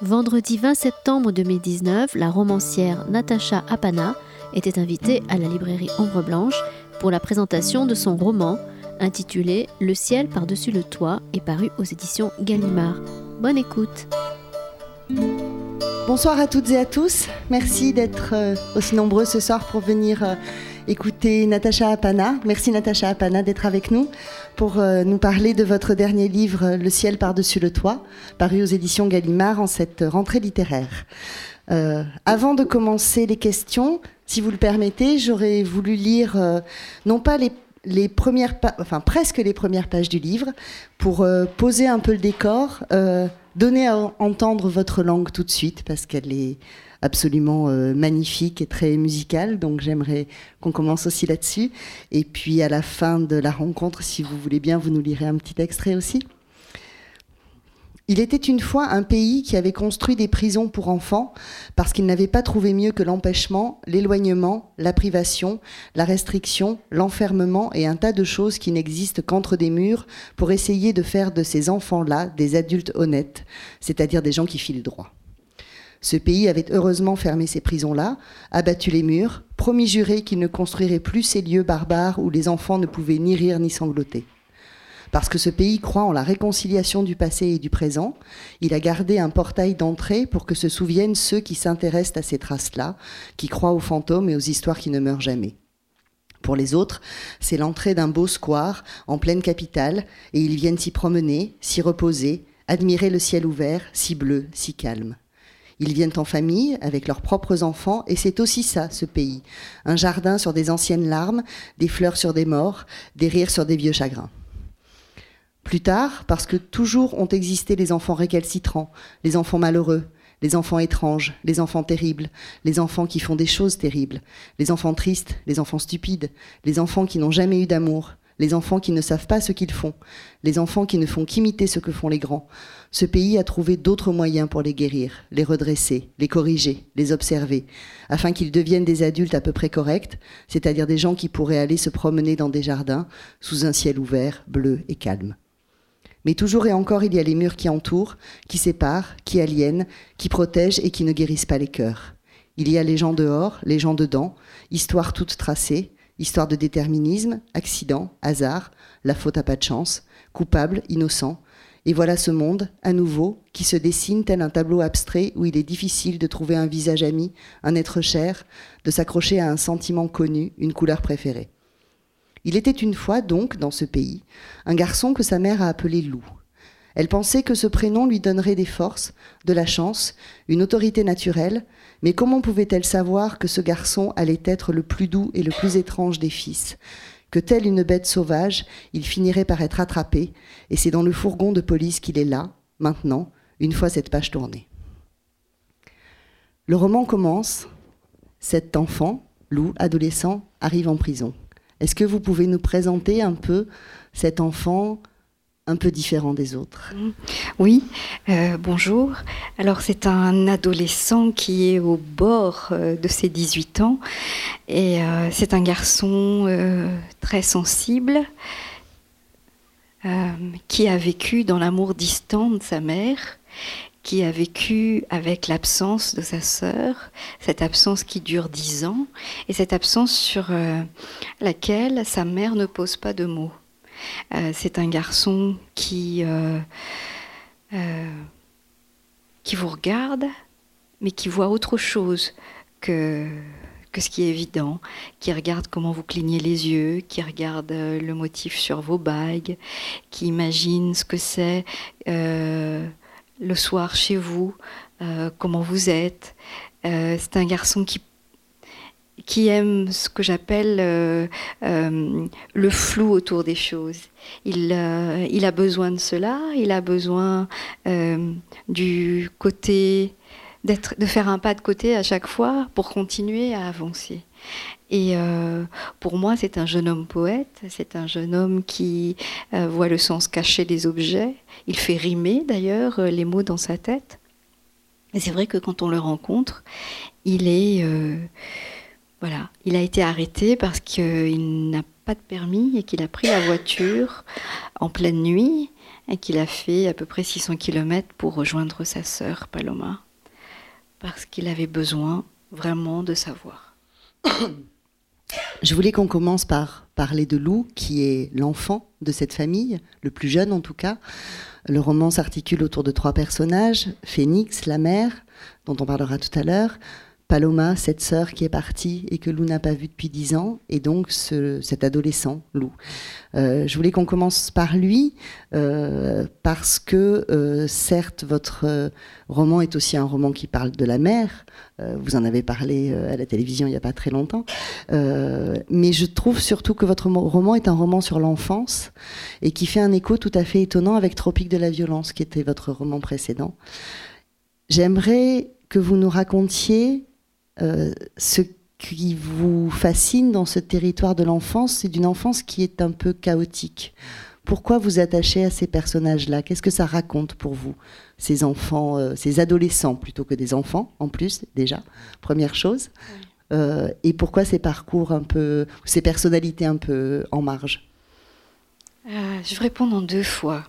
Vendredi 20 septembre 2019, la romancière Natacha Apana était invitée à la librairie Ombre Blanche pour la présentation de son roman intitulé Le ciel par-dessus le toit et paru aux éditions Gallimard. Bonne écoute. Bonsoir à toutes et à tous. Merci d'être euh, aussi nombreux ce soir pour venir euh, écouter Natacha Apana. Merci Natacha Apana d'être avec nous pour euh, nous parler de votre dernier livre Le ciel par-dessus le toit, paru aux éditions Gallimard en cette rentrée littéraire. Euh, avant de commencer les questions, si vous le permettez, j'aurais voulu lire euh, non pas les, les premières, enfin presque les premières pages du livre, pour poser un peu le décor, donner à entendre votre langue tout de suite parce qu'elle est absolument euh, magnifique et très musical. Donc j'aimerais qu'on commence aussi là-dessus. Et puis à la fin de la rencontre, si vous voulez bien, vous nous lirez un petit extrait aussi. Il était une fois un pays qui avait construit des prisons pour enfants parce qu'il n'avait pas trouvé mieux que l'empêchement, l'éloignement, la privation, la restriction, l'enfermement et un tas de choses qui n'existent qu'entre des murs pour essayer de faire de ces enfants-là des adultes honnêtes, c'est-à-dire des gens qui filent droit. Ce pays avait heureusement fermé ces prisons-là, abattu les murs, promis juré qu'il ne construirait plus ces lieux barbares où les enfants ne pouvaient ni rire ni sangloter. Parce que ce pays croit en la réconciliation du passé et du présent, il a gardé un portail d'entrée pour que se souviennent ceux qui s'intéressent à ces traces-là, qui croient aux fantômes et aux histoires qui ne meurent jamais. Pour les autres, c'est l'entrée d'un beau square en pleine capitale, et ils viennent s'y promener, s'y reposer, admirer le ciel ouvert, si bleu, si calme. Ils viennent en famille, avec leurs propres enfants, et c'est aussi ça, ce pays. Un jardin sur des anciennes larmes, des fleurs sur des morts, des rires sur des vieux chagrins. Plus tard, parce que toujours ont existé les enfants récalcitrants, les enfants malheureux, les enfants étranges, les enfants terribles, les enfants qui font des choses terribles, les enfants tristes, les enfants stupides, les enfants qui n'ont jamais eu d'amour, les enfants qui ne savent pas ce qu'ils font, les enfants qui ne font qu'imiter ce que font les grands. Ce pays a trouvé d'autres moyens pour les guérir, les redresser, les corriger, les observer, afin qu'ils deviennent des adultes à peu près corrects, c'est-à-dire des gens qui pourraient aller se promener dans des jardins sous un ciel ouvert, bleu et calme. Mais toujours et encore, il y a les murs qui entourent, qui séparent, qui aliènent, qui protègent et qui ne guérissent pas les cœurs. Il y a les gens dehors, les gens dedans, histoire toute tracée, Histoire de déterminisme, accident, hasard, la faute à pas de chance, coupable, innocent. Et voilà ce monde, à nouveau, qui se dessine tel un tableau abstrait où il est difficile de trouver un visage ami, un être cher, de s'accrocher à un sentiment connu, une couleur préférée. Il était une fois, donc, dans ce pays, un garçon que sa mère a appelé Loup. Elle pensait que ce prénom lui donnerait des forces, de la chance, une autorité naturelle, mais comment pouvait-elle savoir que ce garçon allait être le plus doux et le plus étrange des fils? Que telle une bête sauvage, il finirait par être attrapé, et c'est dans le fourgon de police qu'il est là, maintenant, une fois cette page tournée. Le roman commence. Cet enfant, Lou, adolescent, arrive en prison. Est-ce que vous pouvez nous présenter un peu cet enfant, un peu différent des autres. Oui, euh, bonjour. Alors c'est un adolescent qui est au bord euh, de ses 18 ans et euh, c'est un garçon très sensible qui a vécu dans l'amour distant de sa mère qui a vécu avec l'absence de sa sœur, cette absence qui dure dix ans, et cette absence sur laquelle sa mère ne pose pas de mots. Euh, c'est un garçon qui, euh, euh, qui vous regarde, mais qui voit autre chose que, que ce qui est évident, qui regarde comment vous clignez les yeux, qui regarde le motif sur vos bagues, qui imagine ce que c'est le soir chez vous, comment vous êtes. c'est un garçon qui qui aime ce que j'appelle euh, euh, le flou autour des choses. Il, euh, il, a besoin de cela, il a besoin du côté, de faire un pas de côté à chaque fois pour continuer à avancer. Et pour moi, c'est un jeune homme poète, c'est un jeune homme qui voit le sens caché des objets. Il fait rimer d'ailleurs les mots dans sa tête. Et c'est vrai que quand on le rencontre, il est voilà, il a été arrêté parce qu'il n'a pas de permis et qu'il a pris la voiture en pleine nuit et qu'il a fait à peu près 600 km pour rejoindre sa sœur Paloma, parce qu'il avait besoin vraiment de savoir. Je voulais qu'on commence par parler de Lou, qui est l'enfant de cette famille, le plus jeune en tout cas. Le roman s'articule autour de trois personnages, Phénix, la mère, dont on parlera tout à l'heure, Paloma, cette sœur qui est partie et que Lou n'a pas vue depuis dix ans, et donc cet adolescent, Lou. Euh, je voulais qu'on commence par lui, euh, parce que euh, certes, votre roman est aussi un roman qui parle de la mère. vous en avez parlé à la télévision il n'y a pas très longtemps. mais je trouve surtout que votre roman est un roman sur l'enfance et qui fait un écho tout à fait étonnant avec Tropique de la violence, qui était votre roman précédent. J'aimerais que vous nous racontiez ce qui vous fascine dans ce territoire de l'enfance, c'est d'une enfance qui est un peu chaotique. Pourquoi vous attachez à ces personnages-là? Qu'est-ce que ça raconte pour vous? Ces enfants, euh, ces adolescents plutôt que des enfants, en plus, déjà, première chose. Euh, et pourquoi ces parcours un peu, ces personnalités un peu en marge? Je vais répondre en deux fois.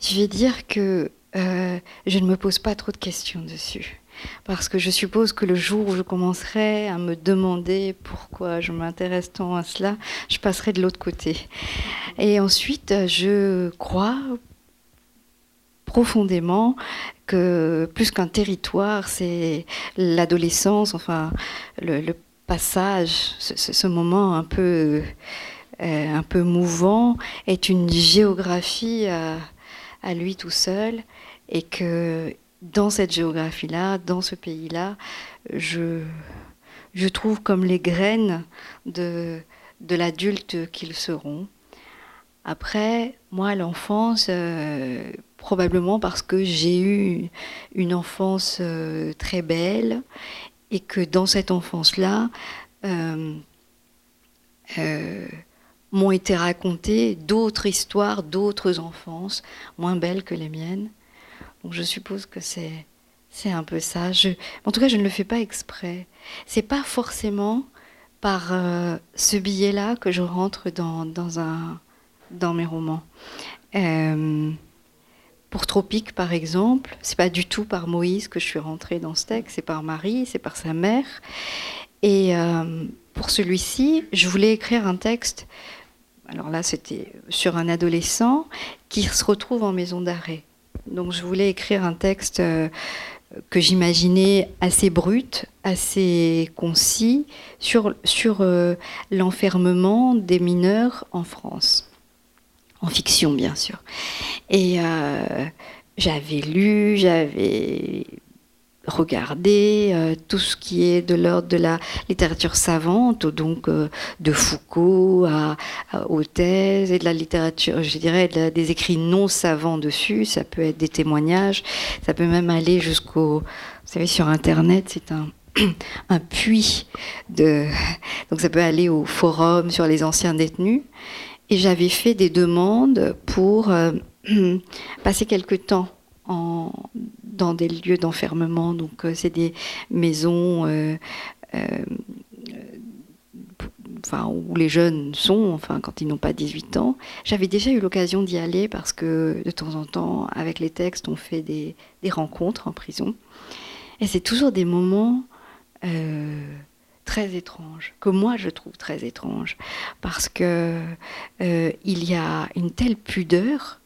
Je vais dire que je ne me pose pas trop de questions dessus parce que je suppose que le jour où je commencerai à me demander pourquoi je m'intéresse tant à cela, je passerai de l'autre côté. Et ensuite, je crois profondément que plus qu'un territoire, c'est l'adolescence, enfin le, passage, ce, moment un peu, euh, un peu mouvant, est une géographie à, à lui tout seul et que dans cette géographie-là, dans ce pays-là, je, je trouve comme les graines de, de l'adulte qu'ils seront. Après, moi, l'enfance, euh, probablement parce que j'ai eu une enfance euh, très belle et que dans cette enfance-là, euh, m'ont été racontées d'autres histoires, d'autres enfances, moins belles que les miennes. Je suppose que c'est un peu ça. en tout cas, je ne le fais pas exprès. C'est pas forcément par euh, ce billet-là que je rentre dans mes romans. Euh, pour Tropique, par exemple, c'est pas du tout par Moïse que je suis rentrée dans ce texte, c'est par Marie, c'est par sa mère. Et euh, pour celui-ci, je voulais écrire un texte. Alors là, c'était sur un adolescent qui se retrouve en maison d'arrêt. Donc je voulais écrire un texte euh, que j'imaginais assez brut, assez concis, sur, euh, l'enfermement des mineurs en France. En fiction, bien sûr. Et euh, j'avais lu, j'avais regarder euh, tout ce qui est de l'ordre de la littérature savante, donc euh, de Foucault à, aux thèses et de la littérature, je dirais, des écrits non savants dessus. Ça peut être des témoignages, ça peut même aller jusqu'au, vous savez, sur Internet, c'est un un puits de donc ça peut aller au forum sur les anciens détenus et j'avais fait des demandes pour euh, passer quelque temps en, dans des lieux d'enfermement. Donc, euh, c'est des maisons euh, euh, enfin, où les jeunes sont, enfin, quand ils n'ont pas 18 ans. J'avais déjà eu l'occasion d'y aller parce que de temps en temps, avec les textes, on fait des, rencontres en prison. Et c'est toujours des moments très étranges, que moi je trouve très étranges, parce que il y a une telle pudeur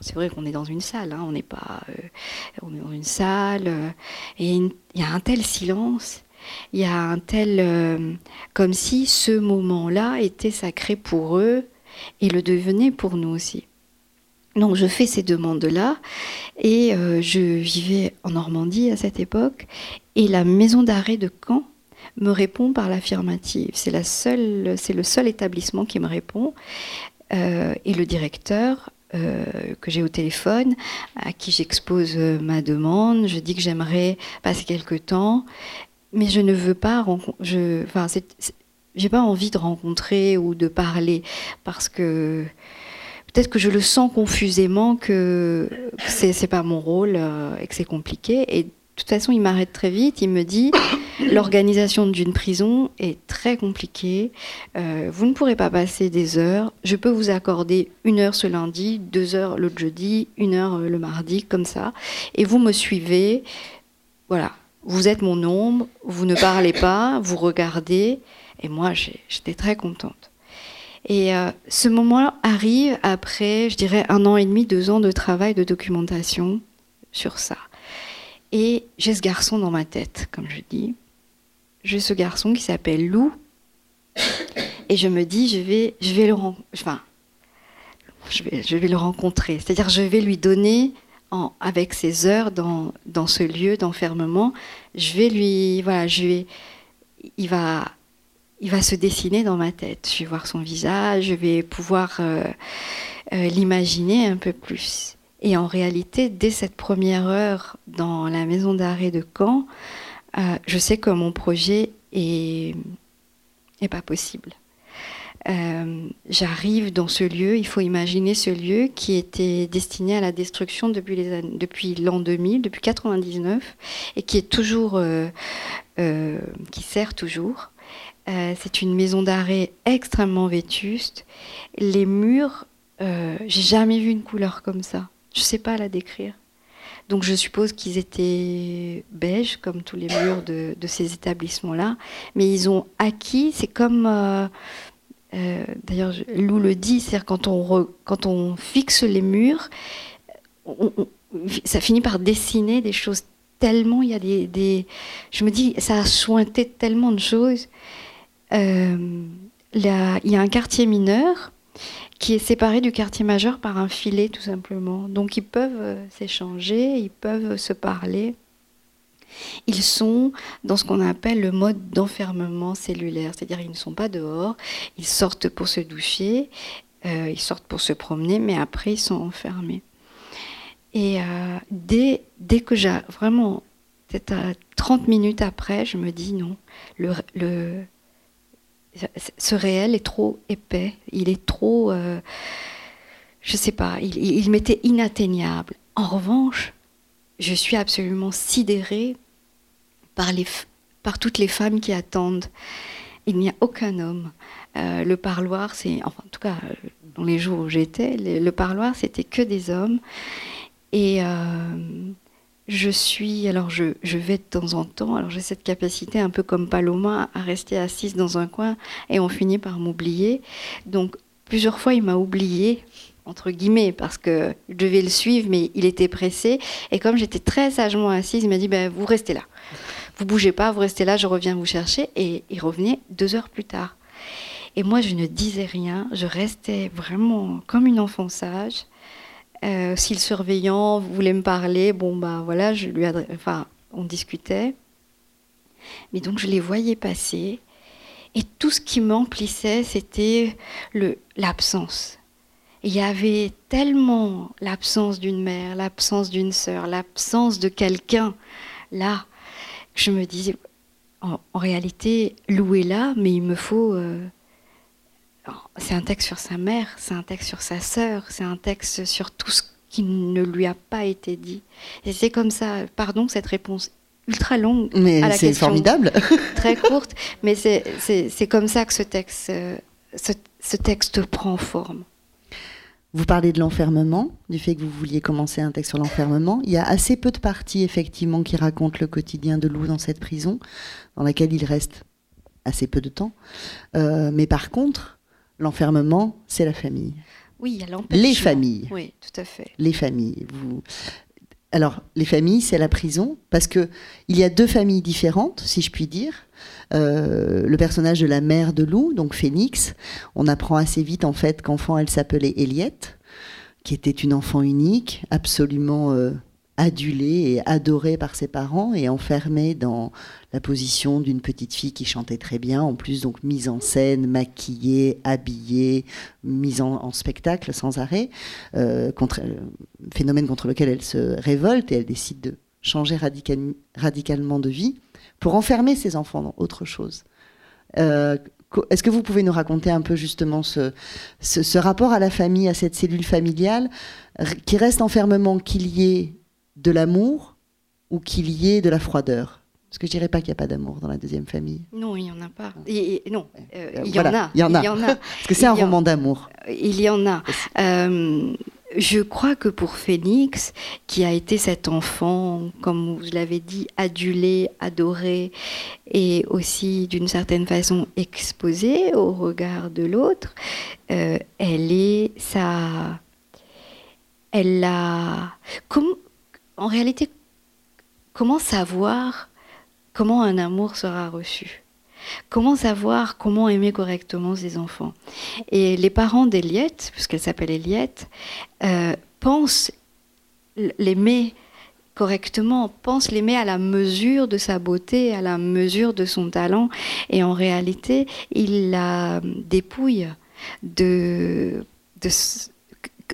c'est vrai qu'on est dans une salle, hein, on n'est pas, euh, est dans une salle, euh, et il y a un tel silence, il y a un tel, euh, comme si ce moment-là était sacré pour eux et le devenait pour nous aussi. Donc je fais ces demandes-là et je vivais en Normandie à cette époque et la maison d'arrêt de Caen me répond par l'affirmative. C'est la seule, c'est le seul établissement qui me répond et le directeur euh, que j'ai au téléphone, à qui j'expose euh, ma demande. Je dis que j'aimerais passer quelques temps, mais je ne veux pas. Je, enfin, j'ai pas envie de rencontrer ou de parler parce que peut-être que je le sens confusément que c'est pas mon rôle euh, et que c'est compliqué. Et toute façon, il m'arrête très vite. Il me dit l'organisation d'une prison est très compliquée. Euh, vous ne pourrez pas passer des heures. Je peux vous accorder une heure ce lundi, deux heures l'autre jeudi, une heure euh, le mardi, comme ça. Et vous me suivez. Voilà. Vous êtes mon ombre. Vous ne parlez pas. Vous regardez. Et moi, j'étais très contente. Et euh, ce moment arrive après, je dirais, un an et demi, deux ans de travail de documentation sur ça. Et j'ai ce garçon dans ma tête, comme je dis. J'ai ce garçon qui s'appelle Lou. Et je me dis, je vais, je vais le, enfin, je vais, je vais le rencontrer. C'est-à-dire, je vais lui donner, en, avec ses heures dans, dans ce lieu d'enfermement, je vais lui, voilà, je vais, il va, il va se dessiner dans ma tête. Je vais voir son visage, je vais pouvoir euh, euh, l'imaginer un peu plus. Et en réalité, dès cette première heure dans la maison d'arrêt de Caen, euh, je sais que mon projet est, pas possible. Euh, j'arrive dans ce lieu, il faut imaginer ce lieu qui était destiné à la destruction depuis l'an 2000, depuis 99, et qui est toujours, euh, qui sert toujours. c'est une maison d'arrêt extrêmement vétuste. Les murs, j'ai jamais vu une couleur comme ça. Je ne sais pas la décrire. Donc je suppose qu'ils étaient beiges, comme tous les murs de, ces établissements-là. Mais ils ont acquis, c'est comme... Euh, euh, d'ailleurs, Lou le dit, c'est-à-dire quand on, quand on fixe les murs, ça finit par dessiner des choses tellement, il y a des... je me dis, ça a sointé tellement de choses. Euh, il y a un quartier mineur qui est séparé du quartier majeur par un filet tout simplement. Donc ils peuvent euh, s'échanger, ils peuvent se parler. Ils sont dans ce qu'on appelle le mode d'enfermement cellulaire, c'est-à-dire ils ne sont pas dehors, ils sortent pour se doucher, euh, ils sortent pour se promener, mais après ils sont enfermés. Et euh, dès, dès que j'ai vraiment, peut-être 30 minutes après, je me dis non, le, ce réel est trop épais, il est trop, euh, je sais pas, il, m'était inatteignable. En revanche, je suis absolument sidérée par, les, par toutes les femmes qui attendent. Il n'y a aucun homme. Euh, le parloir, c'est, enfin, en tout cas, dans les jours où j'étais, le, parloir, c'était que des hommes. Et euh, je suis, alors je, vais de temps en temps, alors j'ai cette capacité un peu comme Paloma à rester assise dans un coin et on finit par m'oublier. Donc plusieurs fois il m'a oublié entre guillemets parce que je devais le suivre mais il était pressé et comme j'étais très sagement assise il m'a dit ben vous restez là, vous bougez pas, vous restez là, je reviens vous chercher et il revenait deux heures plus tard. Et moi je ne disais rien, je restais vraiment comme une enfant sage. Euh, si le surveillant voulait me parler, bon bah voilà, je lui enfin, on discutait. Mais donc je les voyais passer et tout ce qui m'emplissait, c'était l'absence. Il y avait tellement l'absence d'une mère, l'absence d'une sœur, l'absence de quelqu'un là que je me disais, en, réalité, Lou est là, mais il me faut euh, c'est un texte sur sa mère, c'est un texte sur sa sœur, c'est un texte sur tout ce qui ne lui a pas été dit. Et c'est comme ça, pardon, cette réponse ultra longue mais à la question. formidable. très courte, mais c'est comme ça que ce texte, ce, ce texte prend forme. Vous parlez de l'enfermement, du fait que vous vouliez commencer un texte sur l'enfermement. Il y a assez peu de parties, effectivement, qui racontent le quotidien de Lou dans cette prison, dans laquelle il reste assez peu de temps. Euh, mais par contre, L'enfermement, c'est la famille. Oui, Les familles. Oui, tout à fait. Les familles. Vous... Alors, les familles, c'est la prison, parce que il y a deux familles différentes, si je puis dire. Euh, le personnage de la mère de Lou, donc Phoenix, on apprend assez vite en fait qu'enfant elle s'appelait Eliette, qui était une enfant unique, absolument euh, adulée et adorée par ses parents et enfermée dans la position d'une petite fille qui chantait très bien, en plus donc mise en scène, maquillée, habillée, mise en, spectacle sans arrêt, euh, euh, phénomène contre lequel elle se révolte et elle décide de changer radicalement de vie pour enfermer ses enfants dans autre chose. Euh, est-ce que vous pouvez nous raconter un peu justement ce, ce, rapport à la famille, à cette cellule familiale, qui reste enfermement qu'il y ait de l'amour, ou qu'il y ait de la froideur? Parce que je dirais pas qu'il n'y a pas d'amour dans la deuxième famille. Non, il n'y en a pas. Et, non, il, y en a, il y en a. Parce que c'est un roman d'amour. Il y en a. Je crois que pour Phoenix, qui a été cet enfant, comme vous l'avez dit, adulé, adoré, et aussi d'une certaine façon exposé au regard de l'autre, euh, elle est ça. Elle a. en réalité, comment savoir comment un amour sera reçu? Comment savoir comment aimer correctement ses enfants? Et les parents d'Eliette, puisqu'elle s'appelle Eliette, euh, pensent l'aimer correctement, pensent l'aimer à la mesure de sa beauté, à la mesure de son talent, et en réalité, il la dépouille de, de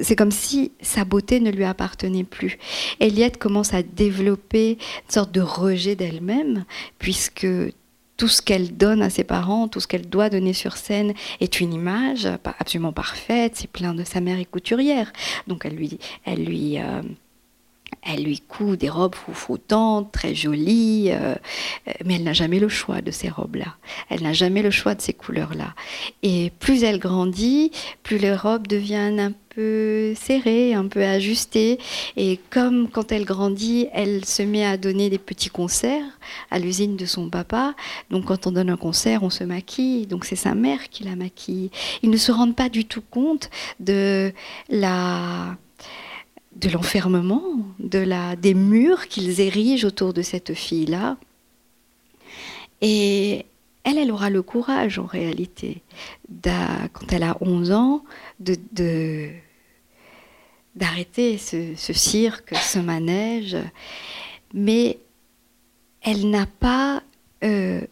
c'est comme si sa beauté ne lui appartenait plus. Eliette commence à développer une sorte de rejet d'elle-même, puisque tout ce qu'elle donne à ses parents, tout ce qu'elle doit donner sur scène est une image absolument parfaite. C'est plein de sa mère est couturière, donc elle lui, elle lui, euh, elle lui coud des robes foufoutantes, très jolies, euh, mais elle n'a jamais le choix de ces robes-là. Elle n'a jamais le choix de ces couleurs-là. Et plus elle grandit, plus les robes deviennent un peu serrées, un peu ajustées. Et comme quand elle grandit, elle se met à donner des petits concerts à l'usine de son papa. Donc quand on donne un concert, on se maquille. Donc c'est sa mère qui la maquille. Ils ne se rendent pas du tout compte de la de l'enfermement, de la, des murs qu'ils érigent autour de cette fille-là. Et elle, elle aura le courage en réalité, quand elle a 11 ans, de, d'arrêter ce, cirque, ce manège. Mais elle n'a pas, euh,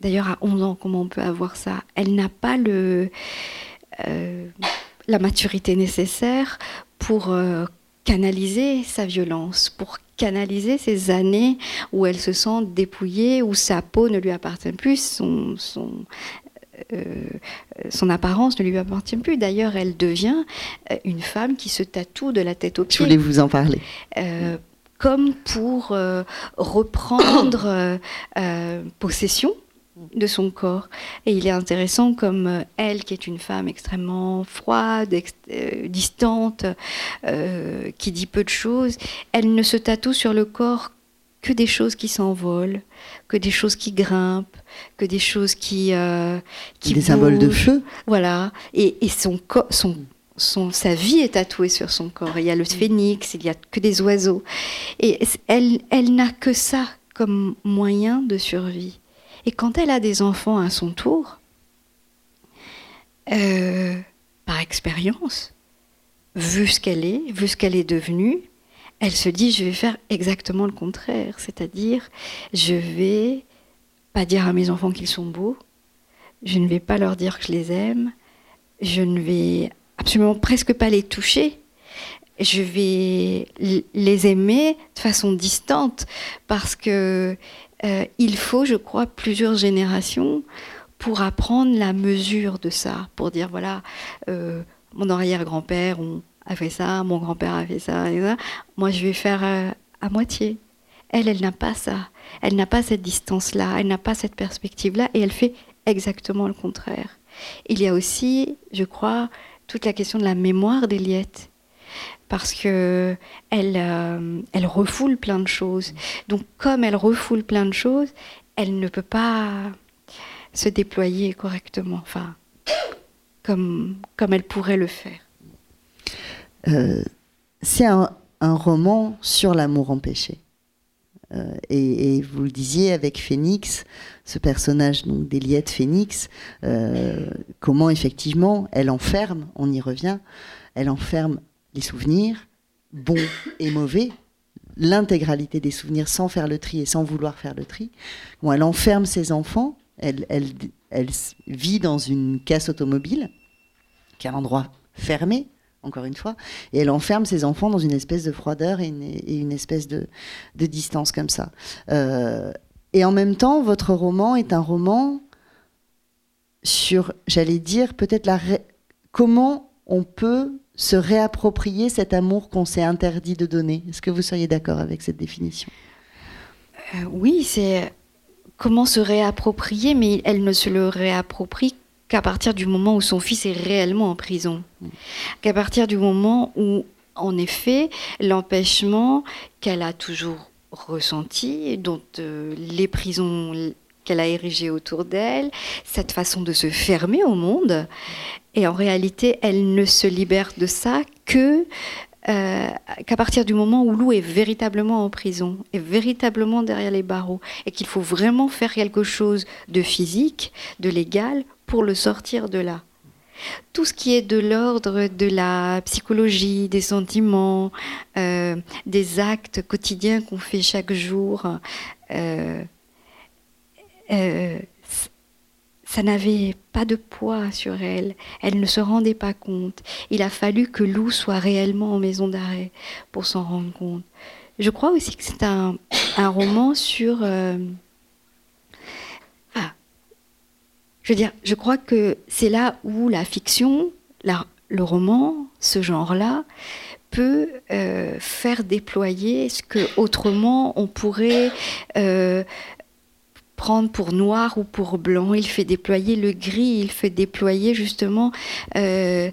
d'ailleurs à 11 ans, comment on peut avoir ça? Elle n'a pas euh, la maturité nécessaire pour euh, canaliser sa violence, pour canaliser ces années où elle se sent dépouillée, où sa peau ne lui appartient plus, son, son, euh, son apparence ne lui appartient plus. D'ailleurs, elle devient euh, une femme qui se tatoue de la tête aux pieds. Je voulais vous en parler. comme pour reprendre possession de son corps. Et il est intéressant comme euh, elle, qui est une femme extrêmement froide, euh, distante, euh, qui dit peu de choses, elle ne se tatoue sur le corps que des choses qui s'envolent, que des choses qui grimpent, que des choses qui... qui des symboles de feu. Voilà. Et, son, son, son, sa vie est tatouée sur son corps. Il y a le phénix, il n'y a que des oiseaux. Et elle, elle n'a que ça comme moyen de survie. Et quand elle a des enfants à son tour, euh, par expérience, vu ce qu'elle est, vu ce qu'elle est devenue, elle se dit je vais faire exactement le contraire, c'est-à-dire je vais pas dire à mes enfants qu'ils sont beaux, je ne vais pas leur dire que je les aime, je ne vais absolument presque pas les toucher, je vais les aimer de façon distante parce que euh, il faut, je crois, plusieurs générations pour apprendre la mesure de ça, pour dire voilà, euh, mon arrière-grand-père a fait ça, mon grand-père a fait ça, moi je vais faire euh, à moitié. Elle, elle n'a pas ça, elle n'a pas cette distance-là, elle n'a pas cette perspective-là, et elle fait exactement le contraire. Il y a aussi, je crois, toute la question de la mémoire d'Eliette parce que elle, euh, elle refoule plein de choses. Donc comme elle refoule plein de choses, elle ne peut pas se déployer correctement, enfin, comme, comme elle pourrait le faire. Euh, c'est un, roman sur l'amour empêché. Euh, et, vous le disiez avec Phénix, ce personnage d'Eliette Phénix, comment effectivement elle enferme, on y revient, elle enferme les souvenirs, bons et mauvais, l'intégralité des souvenirs sans faire le tri et sans vouloir faire le tri. Bon, elle enferme ses enfants, elle, elle, elle vit dans une casse automobile, qui est un endroit fermé, encore une fois, et elle enferme ses enfants dans une espèce de froideur et une, espèce de, de, distance comme ça. Euh, et en même temps, votre roman est un roman sur, j'allais dire, peut-être la comment on peut se réapproprier cet amour qu'on s'est interdit de donner. Est-ce que vous seriez d'accord avec cette définition? Euh, Oui, c'est comment se réapproprier, mais elle ne se le réapproprie qu'à partir du moment où son fils est réellement en prison. Mm. Qu'à partir du moment où, en effet, l'empêchement qu'elle a toujours ressenti, dont euh, les prisons qu'elle a érigées autour d'elle, cette façon de se fermer au monde, et en réalité, elle ne se libère de ça que euh, qu'à partir du moment où Lou est véritablement en prison, est véritablement derrière les barreaux, et qu'il faut vraiment faire quelque chose de physique, de légal, pour le sortir de là. Tout ce qui est de l'ordre de la psychologie, des sentiments, euh, des actes quotidiens qu'on fait chaque jour, euh, ça n'avait pas de poids sur elle. Elle ne se rendait pas compte. Il a fallu que Lou soit réellement en maison d'arrêt pour s'en rendre compte. Je crois aussi que c'est un, roman sur... Euh, ah, je veux dire, je crois que c'est là où la fiction, le roman, ce genre-là, peut euh, faire déployer ce que autrement on pourrait euh, pour noir ou pour blanc, il fait déployer le gris, il fait déployer justement... Euh,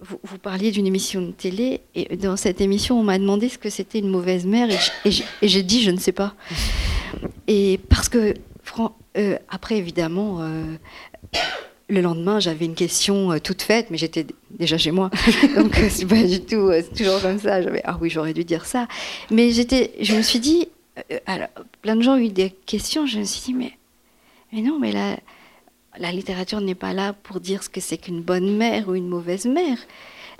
vous, parliez d'une émission de télé, et dans cette émission, on m'a demandé ce que c'était une mauvaise mère, et j'ai dit, je ne sais pas. Et parce que, euh, après, évidemment, euh, le lendemain, j'avais une question toute faite, mais j'étais déjà chez moi. Donc, c'est pas du tout, c'est toujours comme ça. Ah oui, j'aurais dû dire ça. Mais je me suis dit, alors, plein de gens ont eu des questions. Je me suis dit, mais, mais non, mais la, la littérature n'est pas là pour dire ce que c'est qu'une bonne mère ou une mauvaise mère.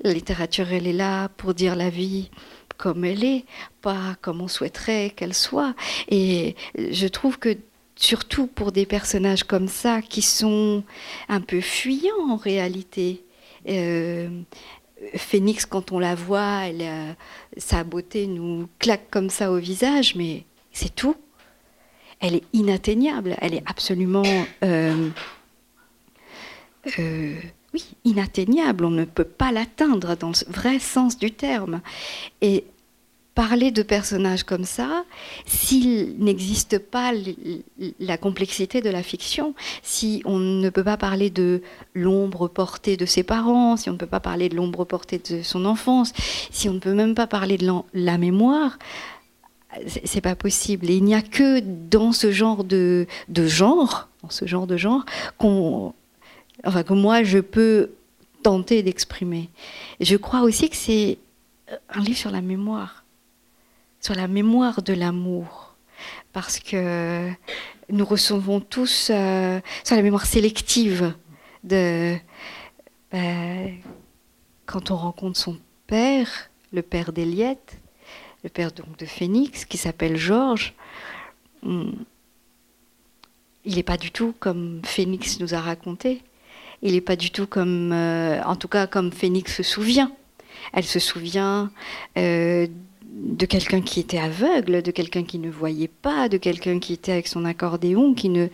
La littérature, elle est là pour dire la vie comme elle est, pas comme on souhaiterait qu'elle soit. Et je trouve que surtout pour des personnages comme ça, qui sont un peu fuyants en réalité, euh, Phénix, quand on la voit, euh, sa beauté nous claque comme ça au visage, mais c'est tout. Elle est inatteignable, elle est absolument... Euh, euh, oui, inatteignable, on ne peut pas l'atteindre dans le vrai sens du terme. Et parler de personnages comme ça, s'il n'existe pas la complexité de la fiction, si on ne peut pas parler de l'ombre portée de ses parents, si on ne peut pas parler de l'ombre portée de son enfance, si on ne peut même pas parler de la mémoire, c'est pas possible. Il n'y a que dans ce genre de, genre, dans ce genre de genre, qu'on, que moi je peux tenter d'exprimer. Je crois aussi que c'est un livre sur la mémoire sur la mémoire de l'amour, parce que nous recevons tous euh, sur la mémoire sélective de ben, quand on rencontre son père, le père d'Eliette, le père donc de Phénix, qui s'appelle Georges. Hmm, il n'est pas du tout comme Phénix nous a raconté. Il n'est pas du tout comme, euh, en tout cas, comme Phénix se souvient. Elle se souvient euh, de quelqu'un qui était aveugle, de quelqu'un qui ne voyait pas, de quelqu'un qui était avec son accordéon, qui ne,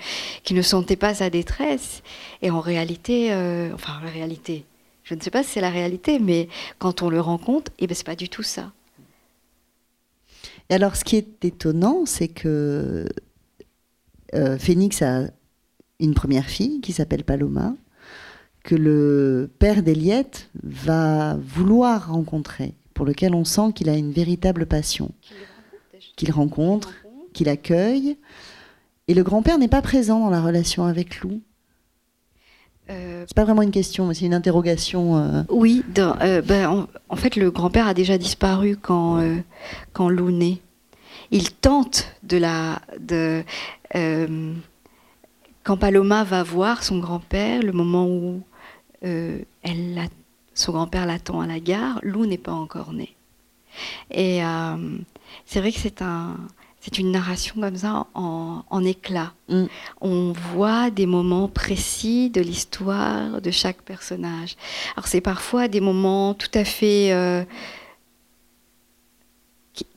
qui ne sentait pas sa détresse. Et en réalité, euh, enfin en réalité, je ne sais pas si c'est la réalité, mais quand on le rencontre, eh ben, c'est pas du tout ça. Et alors ce qui est étonnant, c'est que euh, Phénix a une première fille qui s'appelle Paloma, que le père d'Eliette va vouloir rencontrer pour lequel on sent qu'il a une véritable passion, qu'il rencontre, qu'il accueille. Et le grand-père n'est pas présent dans la relation avec Lou. Euh, c'est pas vraiment une question, mais c'est une interrogation. Euh. Oui, euh, ben, en, fait, le grand-père a déjà disparu quand, quand Lou naît. Il tente de la. De, quand Paloma va voir son grand-père, le moment où elle son grand-père l'attend à la gare, Lou n'est pas encore né. Et c'est vrai que c'est un, c'est une narration comme ça en, en éclat. Mm. On voit des moments précis de l'histoire de chaque personnage. Alors c'est parfois des moments tout à fait euh,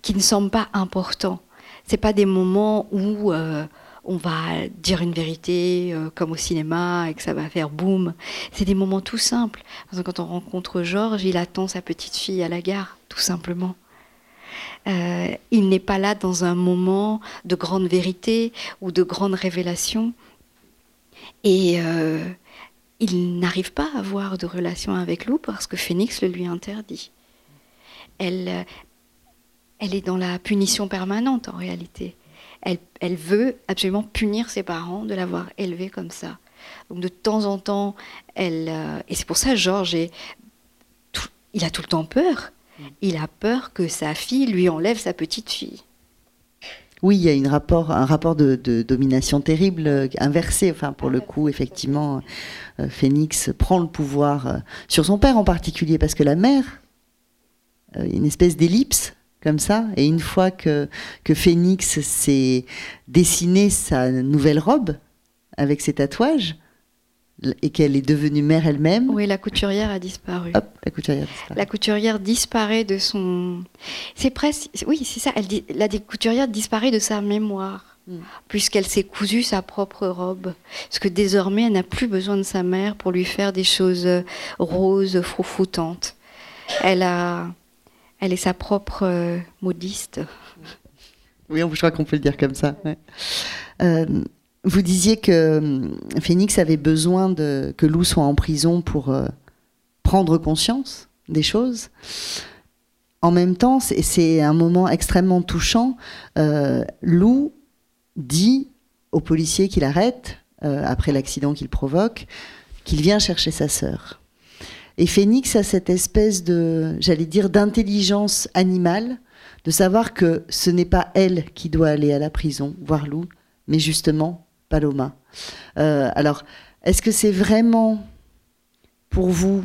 qui, ne semblent pas importants. C'est pas des moments où euh, on va dire une vérité euh, comme au cinéma et que ça va faire boum. C'est des moments tout simples. Quand on rencontre Georges, il attend sa petite fille à la gare, tout simplement. Euh, il n'est pas là dans un moment de grande vérité ou de grande révélation. Et euh, il n'arrive pas à avoir de relation avec Lou parce que Phoenix le lui interdit. Elle, elle est dans la punition permanente en réalité. Elle, elle veut absolument punir ses parents de l'avoir élevée comme ça. Donc de temps en temps, elle euh, et c'est pour ça Georges il a tout le temps peur. Il a peur que sa fille lui enlève sa petite fille. Oui, il y a une rapport, un rapport de, domination terrible, euh, inversé. Enfin, pour le coup, effectivement, euh, Phénix prend le pouvoir sur son père en particulier, parce que la mère, une espèce d'ellipse, comme ça. Et une fois que, que Phoenix s'est dessiné sa nouvelle robe avec ses tatouages, et qu'elle est devenue mère elle-même. Oui, la couturière a disparu. Hop, la couturière disparaît. La couturière disparaît de son. C'est presque. Oui, c'est ça. Elle, la couturière disparaît de sa mémoire, hmm. puisqu'elle s'est cousue sa propre robe. Parce que désormais, elle n'a plus besoin de sa mère pour lui faire des choses roses, froufoutantes. Elle a elle est sa propre euh, modiste. Oui, je crois qu'on peut le dire comme ça. Euh, vous disiez que euh, Phoenix avait besoin que Lou soit en prison pour prendre conscience des choses. En même temps, c'est un moment extrêmement touchant. Lou dit au policier qu'il arrête, après l'accident qu'il provoque, qu'il vient chercher sa sœur. Et Phénix a cette espèce de, j'allais dire, d'intelligence animale, de savoir que ce n'est pas elle qui doit aller à la prison, voir Lou, mais justement Paloma. Euh, alors, est-ce que c'est vraiment pour vous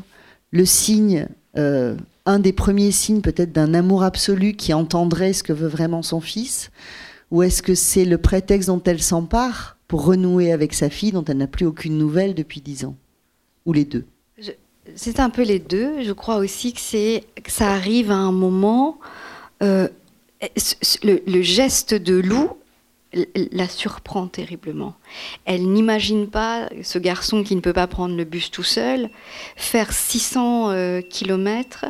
le signe, euh, un des premiers signes peut-être d'un amour absolu qui entendrait ce que veut vraiment son fils? Ou est-ce que c'est le prétexte dont elle s'empare pour renouer avec sa fille dont elle n'a plus aucune nouvelle depuis dix ans? Ou les deux? C'est un peu les deux. Je crois aussi que, c'est, ça arrive à un moment. Euh, le, geste de Lou la surprend terriblement. Elle n'imagine pas ce garçon qui ne peut pas prendre le bus tout seul faire 600 euh, km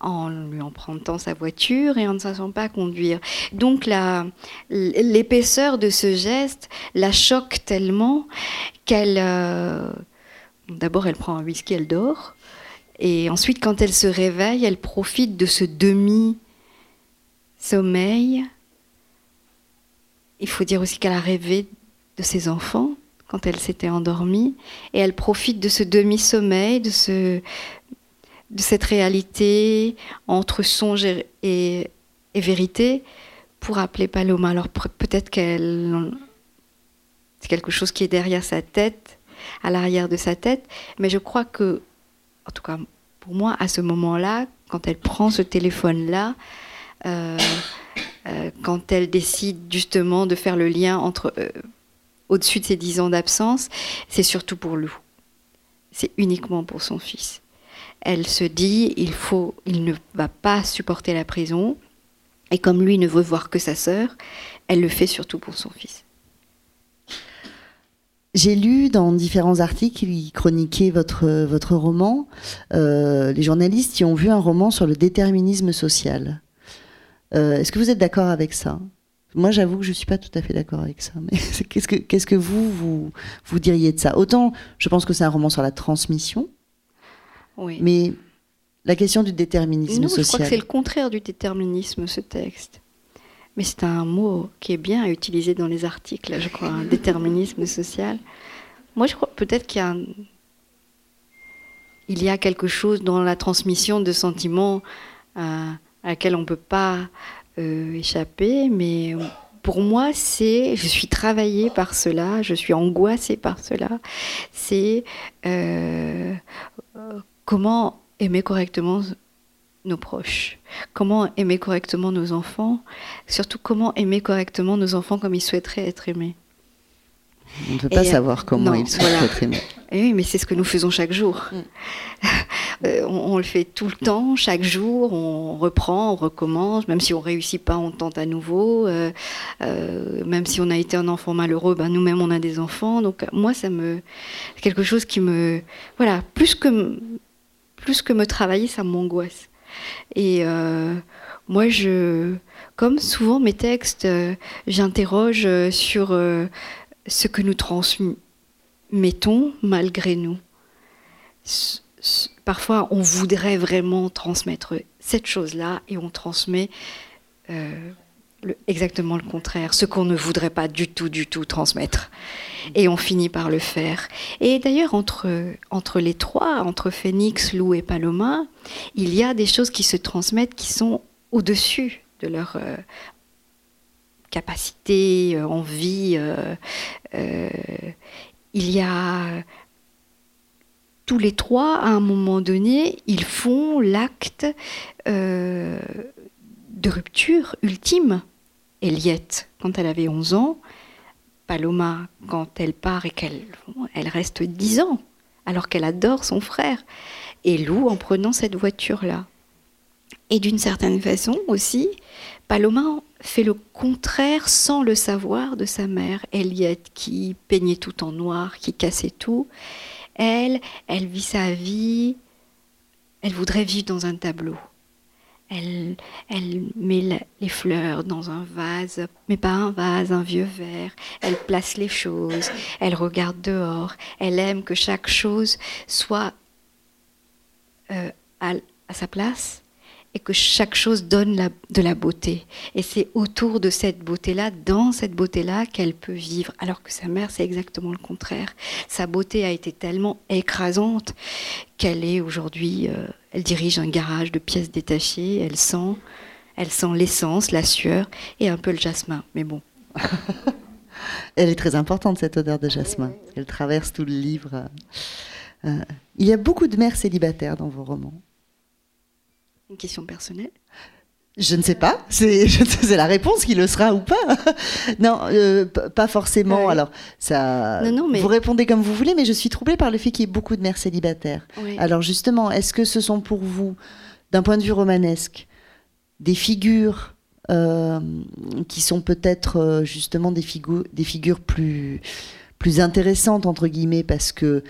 en lui empruntant sa voiture et en ne sachant pas conduire. Donc l'épaisseur de ce geste la choque tellement qu'elle, euh, D'abord, elle prend un whisky, elle dort. Et ensuite, quand elle se réveille, elle profite de ce demi-sommeil. Il faut dire aussi qu'elle a rêvé de ses enfants quand elle s'était endormie. Et elle profite de ce demi-sommeil, de, ce, de cette réalité entre songe et, vérité pour appeler Paloma. Alors peut-être qu'elle... C'est quelque chose qui est derrière sa tête à l'arrière de sa tête. Mais je crois que, en tout cas pour moi, à ce moment-là, quand elle prend ce téléphone-là, euh, quand elle décide justement de faire le lien entre euh, au-dessus de ses dix ans d'absence, c'est surtout pour Lou. C'est uniquement pour son fils. Elle se dit, il faut, il ne va pas supporter la prison, et comme lui ne veut voir que sa sœur, elle le fait surtout pour son fils. J'ai lu dans différents articles qui chroniquaient votre, votre roman, euh, les journalistes y ont vu un roman sur le déterminisme social. Euh, est-ce que vous êtes d'accord avec ça? Moi, j'avoue que je ne suis pas tout à fait d'accord avec ça. Mais qu'est-ce que, qu'est-ce que vous, vous, vous diriez de ça? Autant, je pense que c'est un roman sur la transmission, oui. mais la question du déterminisme social. Je crois que c'est le contraire du déterminisme, ce texte. Mais c'est un mot qui est bien utilisé dans les articles, je crois, un déterminisme social. Moi, je crois peut-être qu'il y a, il y a quelque chose dans la transmission de sentiments euh, à laquelle on ne peut pas euh, échapper, mais pour moi, c'est, je suis travaillée par cela, je suis angoissée par cela. C'est euh, comment aimer correctement nos proches, comment aimer correctement nos enfants, surtout comment aimer correctement nos enfants comme ils souhaiteraient être aimés. On ne peut pas savoir comment ils souhaiteraient être aimés. oui, mais c'est ce que nous faisons chaque jour. Mm. Euh, on, le fait tout le temps, chaque jour, on reprend, on recommence, même si on réussit pas, on tente à nouveau. Euh, même si on a été un enfant malheureux, ben nous-mêmes on a des enfants. Donc moi, ça me, quelque chose qui me, voilà, plus que plus que me travailler, ça m'angoisse. Et moi, je, comme souvent mes textes, j'interroge sur ce que nous transmettons malgré nous parfois on voudrait vraiment transmettre cette chose-là et on transmet euh, exactement le contraire, ce qu'on ne voudrait pas du tout, du tout transmettre. Et on finit par le faire. Et d'ailleurs, entre, entre les trois, entre Phoenix, Lou et Paloma, il y a des choses qui se transmettent qui sont au-dessus de leur euh, capacité, euh, envie. il y a tous les trois, à un moment donné, ils font l'acte euh, de rupture ultime. Eliette, quand elle avait 11 ans, Paloma, quand elle part et qu'elle elle reste 10 ans, alors qu'elle adore son frère, et Lou en prenant cette voiture-là. Et d'une certaine façon aussi, Paloma fait le contraire sans le savoir de sa mère, Eliette, qui peignait tout en noir, qui cassait tout. Elle, elle vit sa vie, elle voudrait vivre dans un tableau. Elle, elle met les fleurs dans un vase, mais pas un vase, un vieux verre. Elle place les choses, elle regarde dehors, elle aime que chaque chose soit euh, à sa place et que chaque chose donne de la beauté. Et c'est autour de cette beauté-là, dans cette beauté-là, qu'elle peut vivre. Alors que sa mère, c'est exactement le contraire. Sa beauté a été tellement écrasante qu'elle est aujourd'hui, euh, elle dirige un garage de pièces détachées, elle sent, elle sent l'essence, la sueur et un peu le jasmin. Mais bon. elle est très importante, cette odeur de jasmin. Elle traverse tout le livre. Euh, il y a beaucoup de mères célibataires dans vos romans. Une question personnelle je ne sais pas, c'est la réponse qui le sera ou pas. non, euh, pas forcément. Alors, ça, vous répondez comme vous voulez, mais je suis troublée par le fait qu'il y ait beaucoup de mères célibataires. Alors justement, est-ce que ce sont pour vous, d'un point de vue romanesque, des figures euh, qui sont peut-être euh, justement des, des figures plus plus intéressantes entre guillemets parce que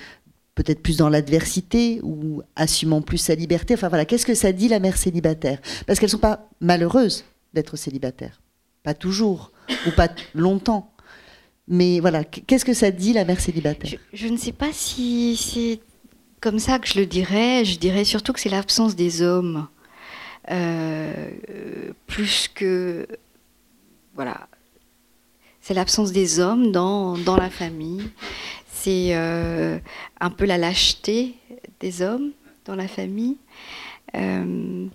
peut-être plus dans l'adversité ou assumant plus sa liberté. Enfin voilà, qu'est-ce que ça dit la mère célibataire? Parce qu'elles ne sont pas malheureuses d'être célibataires, pas toujours ou pas longtemps. Mais voilà, qu'est-ce que ça dit la mère célibataire? Je, ne sais pas si c'est comme ça que je le dirais. Je dirais surtout que c'est l'absence des hommes. Euh, plus que. Voilà. C'est l'absence des hommes dans, dans la famille c'est euh, un peu la lâcheté des hommes dans la famille. Euh,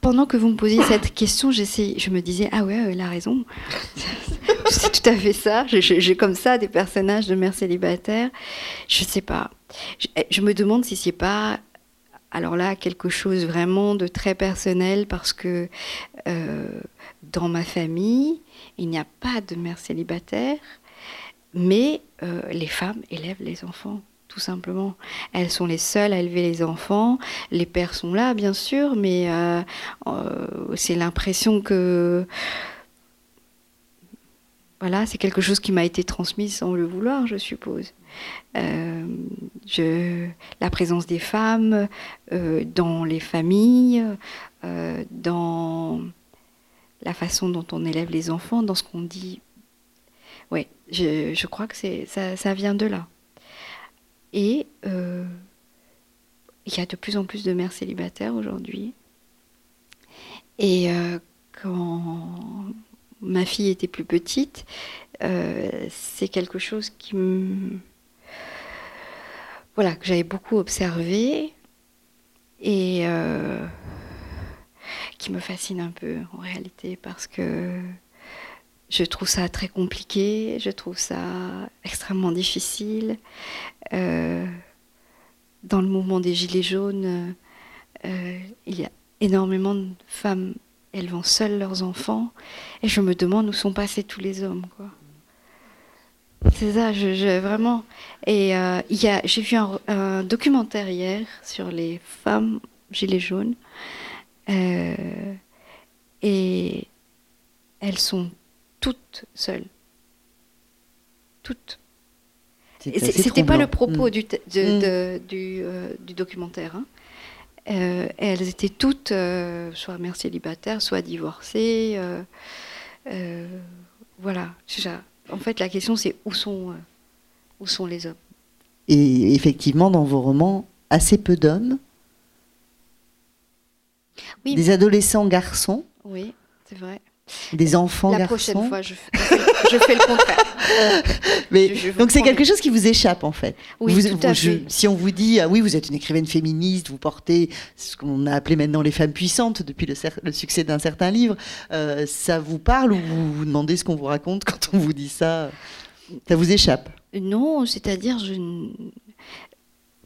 pendant que vous me posiez cette question, je me disais ah ouais, elle a raison. c'est tout à fait ça. J'ai comme ça des personnages de mères célibataires. Je sais pas. Je, me demande si c'est pas alors là quelque chose vraiment de très personnel parce que euh, dans ma famille il n'y a pas de mère célibataire. Mais euh, les femmes élèvent les enfants, tout simplement. Elles sont les seules à élever les enfants. Les pères sont là, bien sûr, mais euh, euh, c'est l'impression que... Voilà, c'est quelque chose qui m'a été transmis sans le vouloir, je suppose. La présence des femmes dans les familles, dans la façon dont on élève les enfants, dans ce qu'on dit oui, je, crois que ça, ça vient de là. Et euh, il y a de plus en plus de mères célibataires aujourd'hui. Et euh, quand ma fille était plus petite, euh, c'est quelque chose qui. Voilà, que j'avais beaucoup observé et qui me fascine un peu en réalité parce que je trouve ça très compliqué, je trouve ça extrêmement difficile. Euh, dans le mouvement des Gilets jaunes, euh, il y a énormément de femmes élevant seules leurs enfants, et je me demande où sont passés tous les hommes. Quoi. C'est ça, je, vraiment. Et euh, j'ai vu un, documentaire hier sur les femmes gilets jaunes. Euh, et elles sont toutes seules. Toutes. C'était pas le propos du, mm. euh, du, documentaire. Hein. elles étaient toutes soit mères célibataires, soit divorcées. voilà. En fait, la question, c'est où sont, euh, où sont les hommes? Et effectivement, dans vos romans, assez peu d'hommes. Oui, des adolescents garçons. Oui, c'est vrai. Des enfants la garçons. Prochaine fois, je fais, le contraire. Mais, donc c'est quelque chose qui vous échappe en fait. Oui, tout à fait. si on vous dit ah oui vous êtes une écrivaine féministe, vous portez ce qu'on a appelé maintenant les femmes puissantes depuis le, succès d'un certain livre, euh, ça vous parle ou vous vous demandez ce qu'on vous raconte quand on vous dit ça? Ça vous échappe? Non, c'est-à-dire je.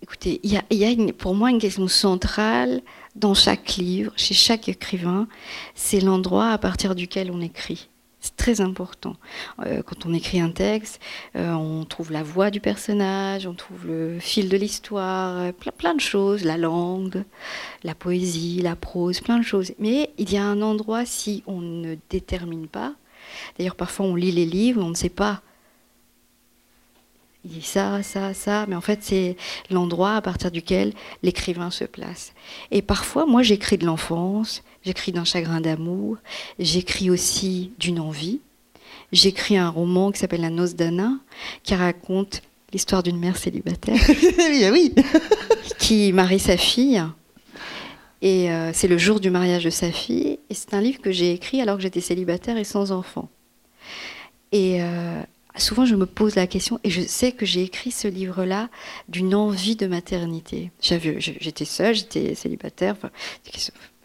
Écoutez, il y a, y a une, pour moi une question centrale dans chaque livre, chez chaque écrivain, c'est l'endroit à partir duquel on écrit. C'est très important. Euh, quand on écrit un texte, euh, on trouve la voix du personnage, on trouve le fil de l'histoire, euh, plein, plein, de choses, la langue, la poésie, la prose, plein de choses. Mais il y a un endroit, si on ne détermine pas, d'ailleurs parfois on lit les livres, on ne sait pas il dit ça, ça, ça, mais en fait c'est l'endroit à partir duquel l'écrivain se place. Et parfois, moi j'écris de l'enfance, j'écris d'un chagrin d'amour, j'écris aussi d'une envie. J'écris un roman qui s'appelle La noce d'Anna, qui raconte l'histoire d'une mère célibataire. oui, qui marie sa fille. Et euh, c'est le jour du mariage de sa fille. Et c'est un livre que j'ai écrit alors que j'étais célibataire et sans enfant. Et euh, souvent je me pose la question, et je sais que j'ai écrit ce livre-là d'une envie de maternité. J'étais seule, j'étais célibataire, enfin,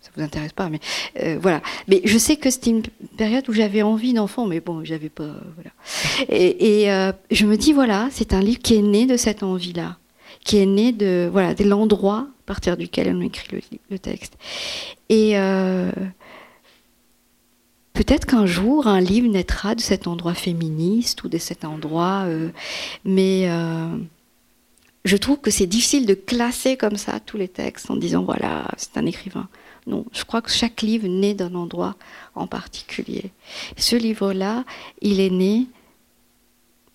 ça vous intéresse pas, mais euh, voilà. Mais je sais que c'était une période où j'avais envie d'enfant, mais bon, j'avais pas, voilà. Et, euh, je me dis voilà, c'est un livre qui est né de cette envie-là, qui est né de voilà de l'endroit à partir duquel on écrit le, texte. Et euh, Peut-être qu'un jour, un livre naîtra de cet endroit féministe ou de cet endroit, euh, mais euh, je trouve que c'est difficile de classer comme ça tous les textes en disant voilà, c'est un écrivain. Non, je crois que chaque livre naît d'un endroit en particulier. Ce livre-là, il est né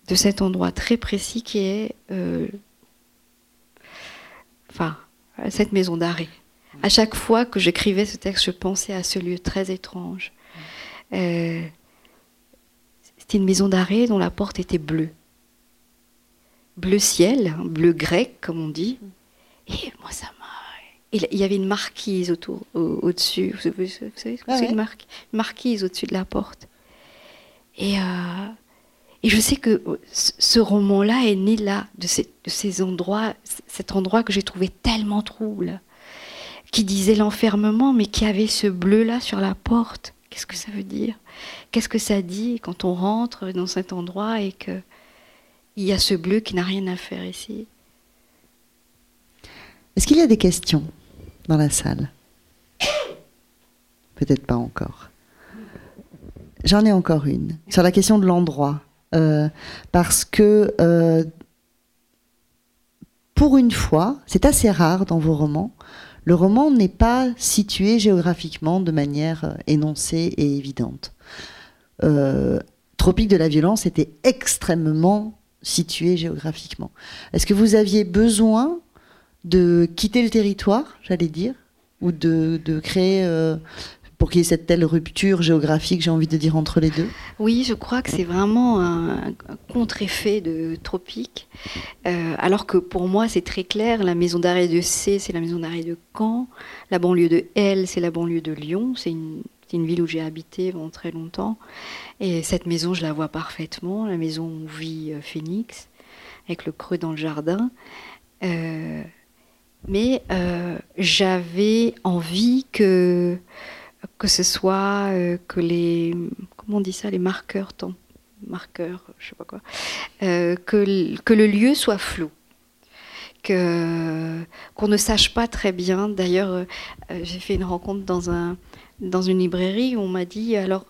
de cet endroit très précis qui est, euh, enfin, cette maison d'arrêt. À chaque fois que j'écrivais ce texte, je pensais à ce lieu très étrange euh, c'était une maison d'arrêt dont la porte était bleue. Bleu ciel, hein, bleu grec, comme on dit. Et moi, ça m'a. Il y avait une marquise autour, au-dessus. vous, savez ce que c'est une, marquise au-dessus de la porte. Et, euh, et je sais que ce roman-là est né là, de ces, de ces endroits, cet endroit que j'ai trouvé tellement trouble, qui disait l'enfermement, mais qui avait ce bleu-là sur la porte. Qu'est-ce que ça veut dire? Qu'est-ce que ça dit quand on rentre dans cet endroit et que il y a ce bleu qui n'a rien à faire ici? Est-ce qu'il y a des questions dans la salle? Peut-être pas encore. J'en ai encore une sur la question de l'endroit. Euh, parce que euh, pour une fois, c'est assez rare dans vos romans, le roman n'est pas situé géographiquement de manière euh, énoncée et évidente. Euh, Tropique de la violence était extrêmement situé géographiquement. Est-ce que vous aviez besoin de quitter le territoire, j'allais dire, ou de, créer euh, pour qu'il y ait cette telle rupture géographique, j'ai envie de dire, entre les deux? Oui, je crois que c'est vraiment un, contre-effet de Tropique. Euh, alors que pour moi, c'est très clair, la maison d'arrêt de C, c'est la maison d'arrêt de Caen. La banlieue de L, c'est la banlieue de Lyon. C'est une, ville où j'ai habité pendant très longtemps. Et cette maison, je la vois parfaitement, la maison où vit euh, Phoenix, avec le creux dans le jardin. Euh, mais j'avais envie que que ce soit euh, que les comment on dit ça les marqueurs temps marqueurs je sais pas quoi euh, que, que le lieu soit flou que qu'on ne sache pas très bien. D'ailleurs euh, j'ai fait une rencontre dans un dans une librairie où on m'a dit alors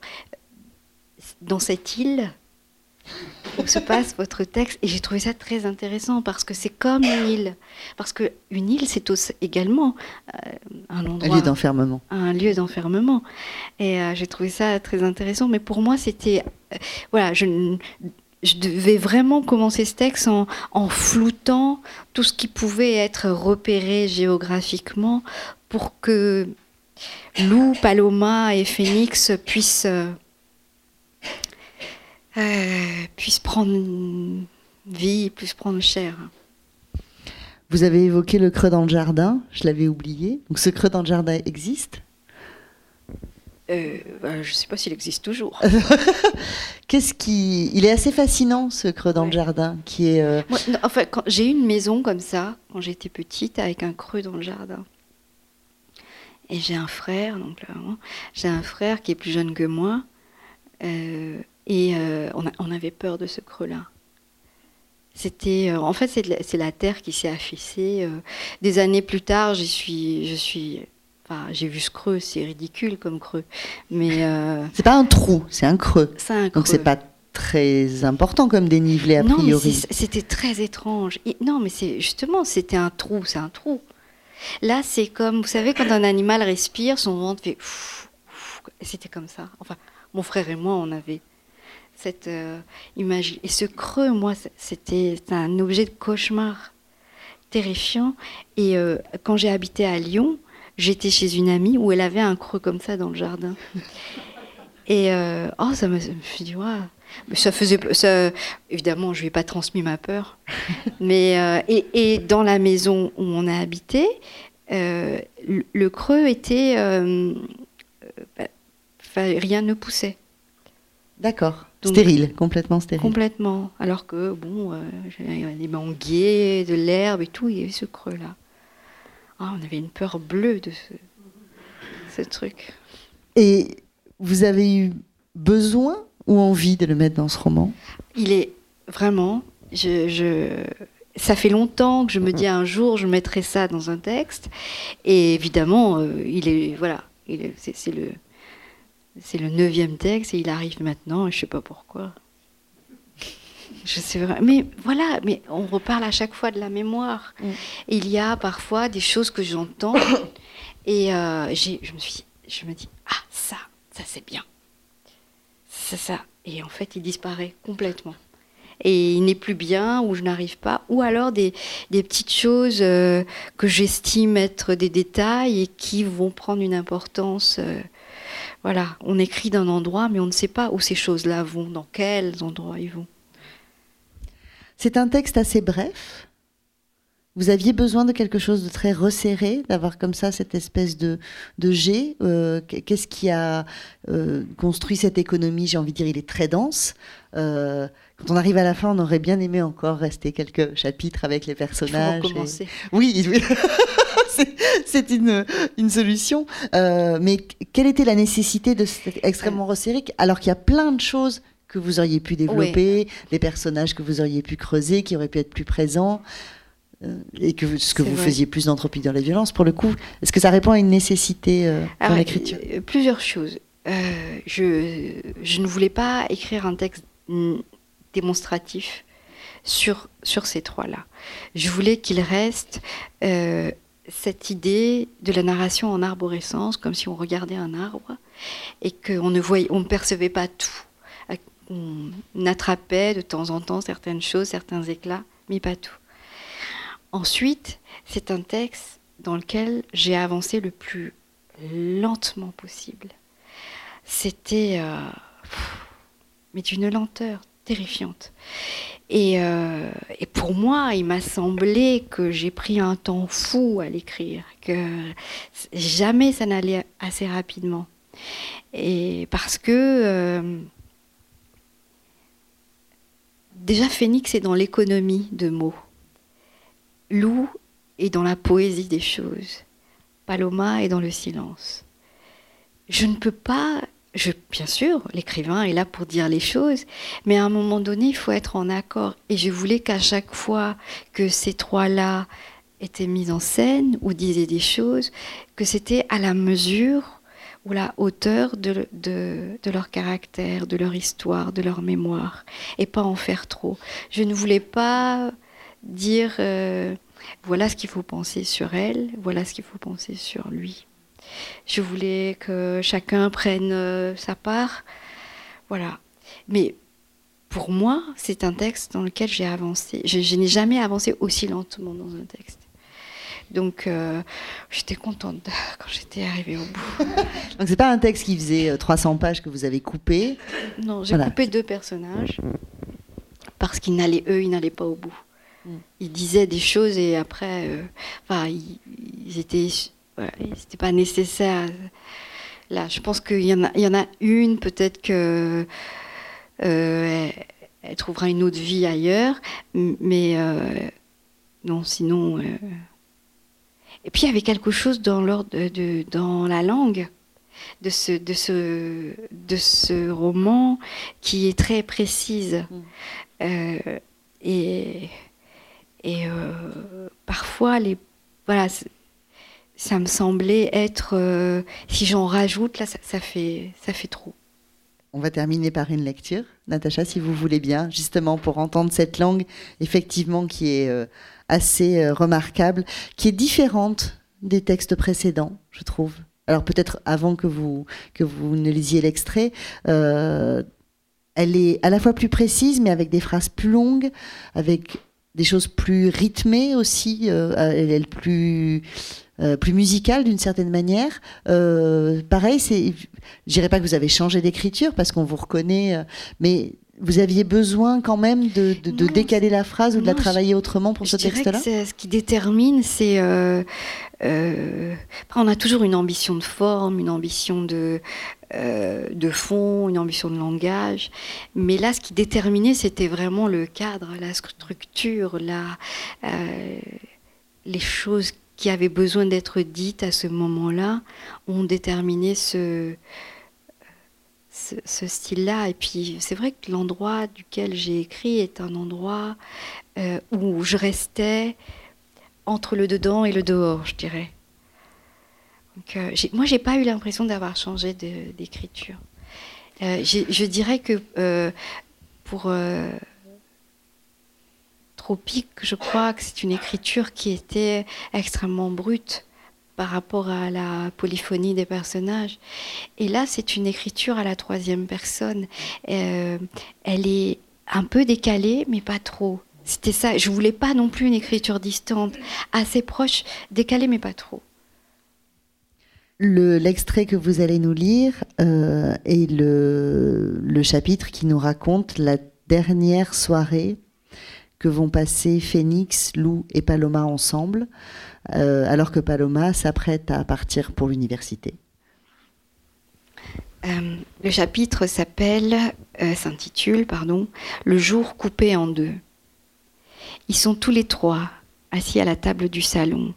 dans cette île où se passe votre texte. Et j'ai trouvé ça très intéressant parce que c'est comme une île. Parce que une île, c'est également euh, un endroit. Un lieu d'enfermement. Un lieu d'enfermement. Et euh, j'ai trouvé ça très intéressant. Mais pour moi, c'était. Euh, voilà, je, je devais vraiment commencer ce texte en, en, floutant tout ce qui pouvait être repéré géographiquement pour que Lou, Paloma et Phoenix puissent euh, puisse prendre vie, puisse prendre chair. Vous avez évoqué le creux dans le jardin, je l'avais oublié. Donc ce creux dans le jardin existe? Euh, bah, Je ne sais pas s'il existe toujours. Qu'est-ce qui, il est assez fascinant ce creux dans le jardin, qui est. Euh, enfin, j'ai eu une maison comme ça quand j'étais petite, avec un creux dans le jardin. Et j'ai un frère, donc j'ai un frère qui est plus jeune que moi. Euh, et euh, on, avait peur de ce creux-là. C'était, euh, en fait, c'est la, terre qui s'est affaissée. Euh. des années plus tard, j'y suis, je suis, enfin, j'ai vu ce creux. C'est ridicule comme creux, mais c'est pas un trou, c'est un creux. C'est un creux. Donc c'est pas très important comme dénivelé a priori. Non, c'était très étrange. non, mais c'est justement, c'était un trou, c'est un trou. Là, c'est comme, vous savez, quand un animal respire, son ventre fait. C'était comme ça. Enfin, mon frère et moi, on avait cette euh, image. Et ce creux, moi, c'était un objet de cauchemar terrifiant. Et euh, quand j'ai habité à Lyon, j'étais chez une amie où elle avait un creux comme ça dans le jardin. Et euh, oh, ça me, suis dit, Ça faisait, ça, évidemment, je lui ai pas transmis ma peur. Mais, et, et, dans la maison où on a habité, le, creux était. Bah, rien ne poussait. D'accord. Stérile, complètement stérile. Complètement. Alors que, bon, euh, il y avait des manguiers, de l'herbe et tout, il y avait ce creux-là. Ah, on avait une peur bleue de ce, truc. Et vous avez eu besoin ou envie de le mettre dans ce roman? Il est vraiment. Je, ça fait longtemps que je me dis un jour je mettrai ça dans un texte. Et évidemment, euh, il est. Voilà. C'est le c'est le neuvième texte et il arrive maintenant et je sais pas pourquoi. Je sais vraiment. Mais voilà, mais on reparle à chaque fois de la mémoire. Mm. Il y a parfois des choses que j'entends et euh, je me suis, je me dis ah ça, ça c'est bien, c'est ça. Et en fait, il disparaît complètement. Et il n'est plus bien, ou je n'arrive pas, ou alors des, des petites choses euh, que j'estime être des détails et qui vont prendre une importance euh, voilà, on écrit d'un endroit, mais on ne sait pas où ces choses-là vont, dans quels endroits ils vont. C'est un texte assez bref. Vous aviez besoin de quelque chose de très resserré, d'avoir comme ça cette espèce de, de jet. Euh, qu'est-ce qui a euh, construit cette économie? J'ai envie de dire, il est très dense. Euh, quand on arrive à la fin, on aurait bien aimé encore rester quelques chapitres avec les personnages. Il Oui, oui. c'est une, une, solution. Euh, mais quelle était la nécessité de cet extrêmement resserré alors qu'il y a plein de choses que vous auriez pu développer, des personnages que vous auriez pu creuser, qui auraient pu être plus présents euh, et que ce que vous faisiez plus d'entropie dans les violences, pour le coup, est-ce que ça répond à une nécessité euh, dans l'écriture? Plusieurs choses. je, je, ne voulais pas écrire un texte démonstratif sur, sur ces trois-là. Je voulais qu'il reste cette idée de la narration en arborescence, comme si on regardait un arbre et qu'on ne voyait, on ne percevait pas tout. On attrapait de temps en temps certaines choses, certains éclats, mais pas tout. Ensuite, c'est un texte dans lequel j'ai avancé le plus lentement possible. C'était, euh, mais d'une lenteur terrifiante. Euh, et, pour moi, il m'a semblé que j'ai pris un temps fou à l'écrire, que jamais ça n'allait assez rapidement. Et parce que euh, déjà Phénix est dans l'économie de mots. Lou est dans la poésie des choses. Paloma est dans le silence. Je ne peux pas bien sûr, l'écrivain est là pour dire les choses, mais à un moment donné, il faut être en accord. Et je voulais qu'à chaque fois que ces trois-là étaient mis en scène ou disaient des choses, que c'était à la mesure ou la hauteur de, leur caractère, de leur histoire, de leur mémoire, et pas en faire trop. Je ne voulais pas dire euh, voilà ce qu'il faut penser sur elle, voilà ce qu'il faut penser sur lui. Je voulais que chacun prenne euh, sa part. Voilà. Mais pour moi, c'est un texte dans lequel j'ai avancé. Je, n'ai jamais avancé aussi lentement dans un texte. Donc, euh, j'étais contente quand j'étais arrivée au bout. Donc, c'est pas un texte qui faisait 300 pages que vous avez coupé Non, j'ai coupé deux personnages parce qu'ils n'allaient, eux, ils n'allaient pas au bout. Mm. Ils disaient des choses et après, euh, enfin, ils, étaient, c'était pas nécessaire. Là, je pense qu'il y en a, il y en a une peut-être que euh, elle, trouvera une autre vie ailleurs, mais euh, non, sinon. Et puis il y avait quelque chose dans l'ordre de, dans la langue de ce, de ce, de ce roman qui est très précise. Mm. et et euh, parfois, les, voilà, ça me semblait être, euh, si j'en rajoute, là, ça, fait, ça fait trop. On va terminer par une lecture, Natacha, si vous voulez bien, justement pour entendre cette langue, effectivement, qui est euh, assez remarquable, qui est différente des textes précédents, je trouve. Alors peut-être avant que vous, que vous ne lisiez l'extrait, elle est à la fois plus précise, mais avec des phrases plus longues, avec des choses plus rythmées aussi, euh, elle est plus euh, plus musicale d'une certaine manière. Euh, pareil, c'est, je dirais pas que vous avez changé d'écriture parce qu'on vous reconnaît, mais vous aviez besoin quand même de, décaler la phrase ou de la travailler autrement pour ce texte-là? Ce qui détermine, c'est. Euh, euh, on a toujours une ambition de forme, une ambition de, euh, de fond, une ambition de langage. Mais là, ce qui déterminait, c'était vraiment le cadre, la structure, la, les choses qui avaient besoin d'être dites à ce moment-là ont déterminé ce ce, style-là. Et puis c'est vrai que l'endroit duquel j'ai écrit est un endroit euh, où je restais entre le dedans et le dehors, je dirais. Donc, euh, moi, j'ai pas eu l'impression d'avoir changé d'écriture. Euh, je dirais que pour Je crois que c'est une écriture qui était extrêmement brute par rapport à la polyphonie des personnages. Et là, c'est une écriture à la troisième personne. Euh, elle est un peu décalée, mais pas trop. C'était ça. Je voulais pas non plus une écriture distante, assez proche, décalée, mais pas trop. L'extrait que vous allez nous lire euh, est le, le chapitre qui nous raconte la dernière soirée que vont passer Phoenix, Lou et Paloma ensemble. Euh, alors que Paloma s'apprête à partir pour l'université. Euh, le chapitre s'appelle, euh, s'intitule, pardon, Le jour coupé en deux. Ils sont tous les trois assis à la table du salon,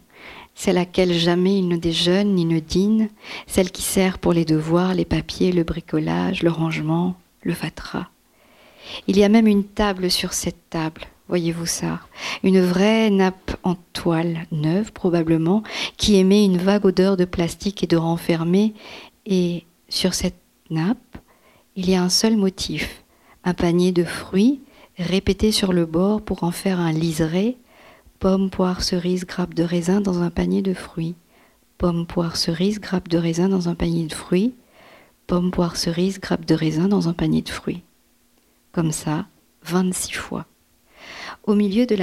celle à laquelle jamais ils ne déjeunent ni ne dînent, celle qui sert pour les devoirs, les papiers, le bricolage, le rangement, le fatras. Il y a même une table sur cette table, Voyez-vous ça? Une vraie nappe en toile, neuve probablement, qui émet une vague odeur de plastique et de renfermé. Et sur cette nappe, il y a un seul motif, un panier de fruits répété sur le bord pour en faire un liseré, pomme, poire, cerise, grappe de raisin dans un panier de fruits, pomme, poire, cerise, grappe de raisin dans un panier de fruits, pomme, poire, cerise, grappe de raisin dans un panier de fruits. Comme ça, 26 fois. Au milieu de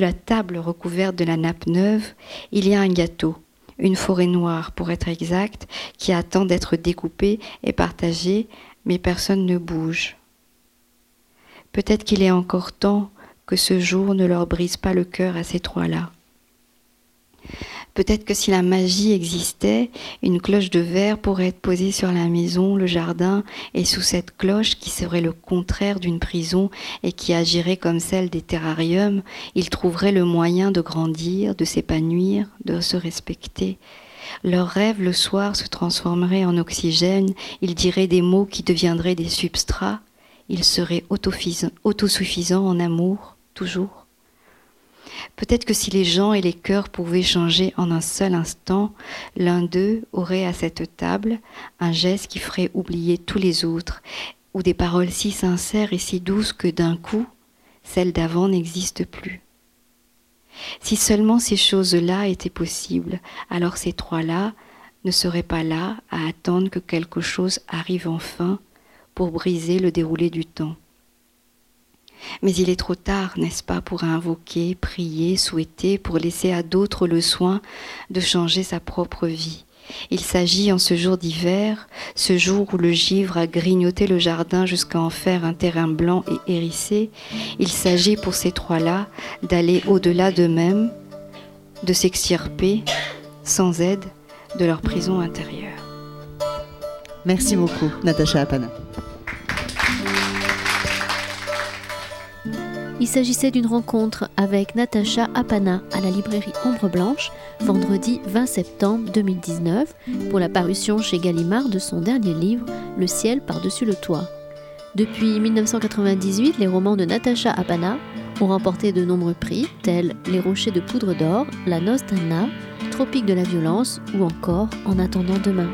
la table recouverte de la nappe neuve, il y a un gâteau, une forêt noire pour être exact, qui attend d'être découpée et partagée, mais personne ne bouge. Peut-être qu'il est encore temps que ce jour ne leur brise pas le cœur à ces trois-là. Peut-être que si la magie existait, une cloche de verre pourrait être posée sur la maison, le jardin, et sous cette cloche, qui serait le contraire d'une prison et qui agirait comme celle des terrariums, ils trouveraient le moyen de grandir, de s'épanouir, de se respecter. Leurs rêves le soir se transformeraient en oxygène, ils diraient des mots qui deviendraient des substrats, ils seraient autosuffisants en amour, toujours. Peut-être que si les gens et les cœurs pouvaient changer en un seul instant, l'un d'eux aurait à cette table un geste qui ferait oublier tous les autres, ou des paroles si sincères et si douces que d'un coup, celles d'avant n'existent plus. Si seulement ces choses-là étaient possibles, alors ces trois-là ne seraient pas là à attendre que quelque chose arrive enfin pour briser le déroulé du temps. Mais il est trop tard, n'est-ce pas, pour invoquer, prier, souhaiter, pour laisser à d'autres le soin de changer sa propre vie. Il s'agit en ce jour d'hiver, ce jour où le givre a grignoté le jardin jusqu'à en faire un terrain blanc et hérissé, il s'agit pour ces trois-là d'aller au-delà d'eux-mêmes, de s'extirper, sans aide, de leur prison intérieure. Merci beaucoup, Natacha Apana. Il s'agissait d'une rencontre avec Natacha Apana à la librairie Ombre Blanche, vendredi 20 septembre 2019, pour la parution chez Gallimard de son dernier livre, Le ciel par-dessus le toit. Depuis 1998, les romans de Natacha Apana ont remporté de nombreux prix, tels Les Rochers de poudre d'or, La noce d'Anna, Tropique de la violence ou encore En attendant demain.